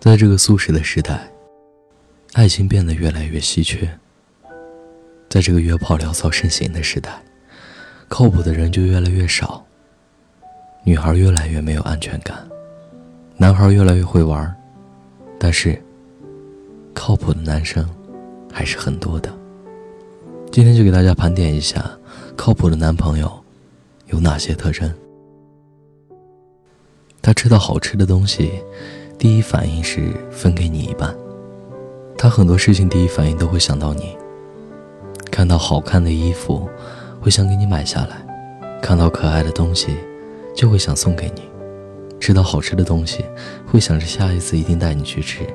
在这个速食的时代，爱情变得越来越稀缺。在这个约炮潦草盛行的时代，靠谱的人就越来越少。女孩越来越没有安全感，男孩越来越会玩，但是靠谱的男生还是很多的。今天就给大家盘点一下靠谱的男朋友有哪些特征。他吃到好吃的东西。第一反应是分给你一半。他很多事情第一反应都会想到你。看到好看的衣服，会想给你买下来；看到可爱的东西，就会想送给你；吃到好吃的东西，会想着下一次一定带你去吃。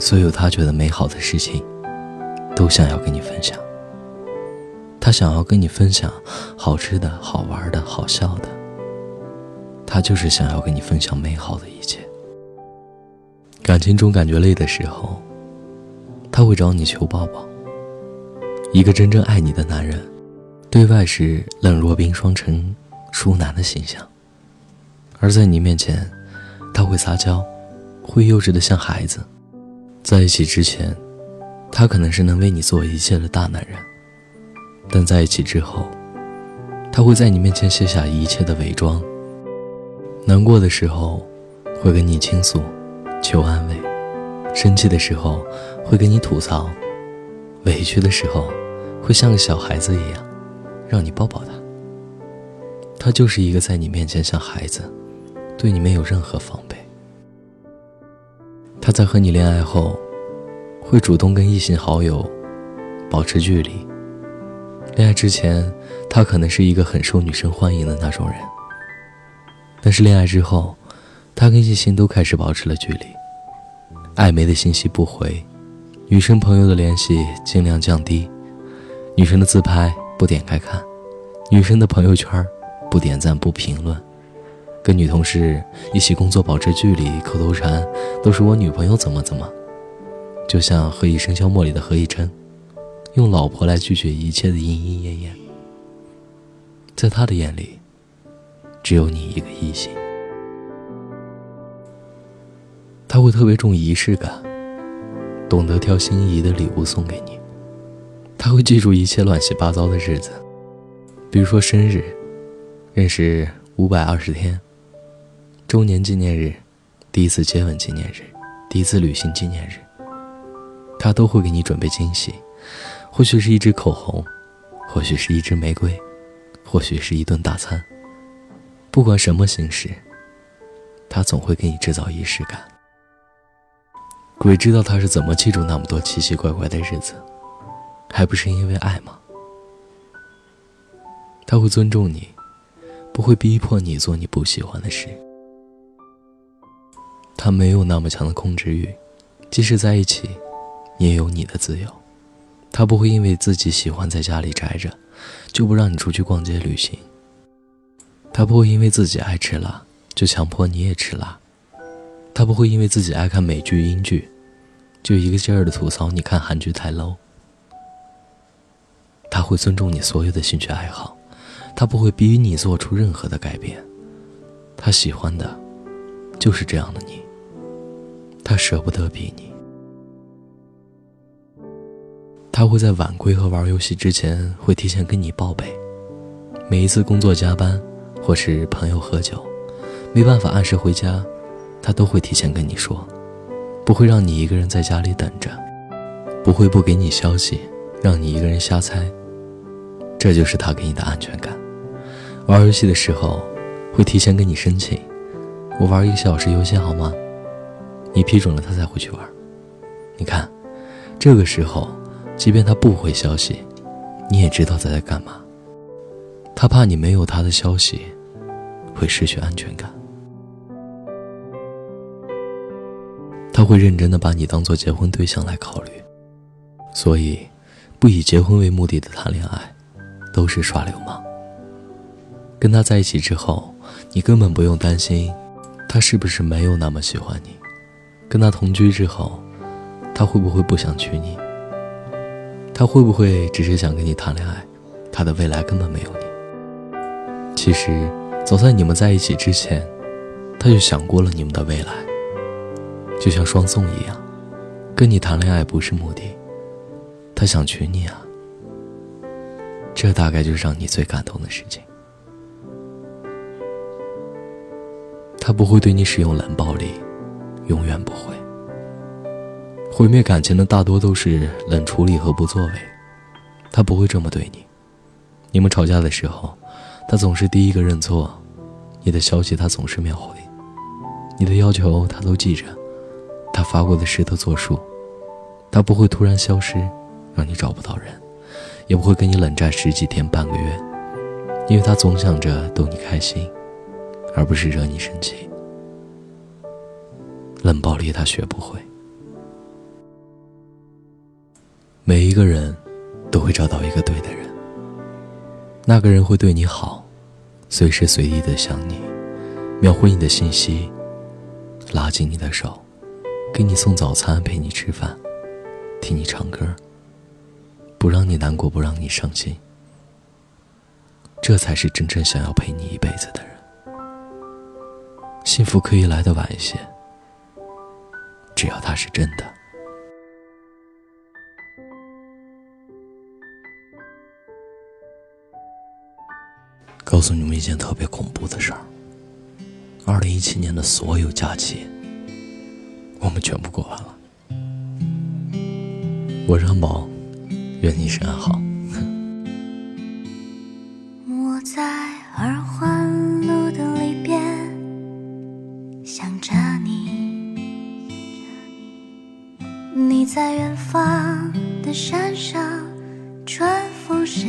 所有他觉得美好的事情，都想要跟你分享。他想要跟你分享好吃的、好玩的、好笑的。他就是想要跟你分享美好的一切。感情中感觉累的时候，他会找你求抱抱。一个真正爱你的男人，对外是冷若冰霜、成熟男的形象，而在你面前，他会撒娇，会幼稚的像孩子。在一起之前，他可能是能为你做一切的大男人，但在一起之后，他会在你面前卸下一切的伪装。难过的时候，会跟你倾诉。求安慰，生气的时候会跟你吐槽，委屈的时候会像个小孩子一样，让你抱抱他。他就是一个在你面前像孩子，对你没有任何防备。他在和你恋爱后，会主动跟异性好友保持距离。恋爱之前，他可能是一个很受女生欢迎的那种人，但是恋爱之后，他跟异性都开始保持了距离。暧昧的信息不回，女生朋友的联系尽量降低，女生的自拍不点开看，女生的朋友圈不点赞不评论，跟女同事一起工作保持距离，口头禅都是我女朋友怎么怎么，就像《何以笙箫默》里的何以琛，用老婆来拒绝一切的莺莺燕燕，在他的眼里，只有你一个异性。他会特别重仪式感，懂得挑心仪的礼物送给你。他会记住一切乱七八糟的日子，比如说生日、认识五百二十天、周年纪念日、第一次接吻纪念日、第一次旅行纪念日。他都会给你准备惊喜，或许是一支口红，或许是一支玫瑰，或许是一顿大餐。不管什么形式，他总会给你制造仪式感。鬼知道他是怎么记住那么多奇奇怪怪的日子，还不是因为爱吗？他会尊重你，不会逼迫你做你不喜欢的事。他没有那么强的控制欲，即使在一起，也有你的自由。他不会因为自己喜欢在家里宅着，就不让你出去逛街旅行。他不会因为自己爱吃辣，就强迫你也吃辣。他不会因为自己爱看美剧、英剧。就一个劲儿的吐槽，你看韩剧太 low。他会尊重你所有的兴趣爱好，他不会逼你做出任何的改变。他喜欢的，就是这样的你。他舍不得逼你。他会在晚归和玩游戏之前，会提前跟你报备。每一次工作加班，或是朋友喝酒，没办法按时回家，他都会提前跟你说。不会让你一个人在家里等着，不会不给你消息，让你一个人瞎猜。这就是他给你的安全感。玩游戏的时候，会提前跟你申请，我玩一个小时游戏好吗？你批准了，他才回去玩。你看，这个时候，即便他不回消息，你也知道他在干嘛。他怕你没有他的消息，会失去安全感。他会认真的把你当做结婚对象来考虑，所以，不以结婚为目的的谈恋爱，都是耍流氓。跟他在一起之后，你根本不用担心，他是不是没有那么喜欢你。跟他同居之后，他会不会不想娶你？他会不会只是想跟你谈恋爱？他的未来根本没有你。其实，早在你们在一起之前，他就想过了你们的未来，就像双宋一样，跟你谈恋爱不是目的，他想娶你啊。这大概就是让你最感动的事情。他不会对你使用冷暴力，永远不会。毁灭感情的大多都是冷处理和不作为，他不会这么对你。你们吵架的时候，他总是第一个认错，你的消息他总是秒回，你的要求他都记着，他发过的事都作数，他不会突然消失，让你找不到人，也不会跟你冷战十几天半个月，因为他总想着逗你开心，而不是惹你生气。冷暴力他学不会。每一个人都会找到一个对的人，那个人会对你好，随时随地的想你，秒回你的信息，拉紧你的手，给你送早餐，陪你吃饭，听你唱歌，不让你难过，不让你伤心。这才是真正想要陪你一辈子的人。幸福可以来的晚一些，只要他是真的。告诉你们一件特别恐怖的事儿。二零一七年的所有假期，我们全部过完了。我是安宝，愿你身安好。我在二环路的里边想着你，你在远方的山上，春风十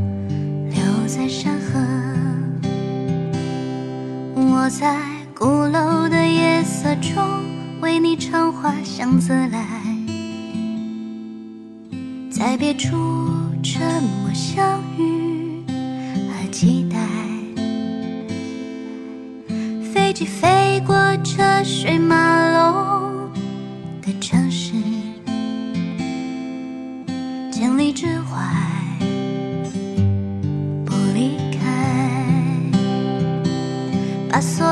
在鼓楼的夜色中为你唱花香自来，在别处沉默相遇和期待。飞机飞过车水马龙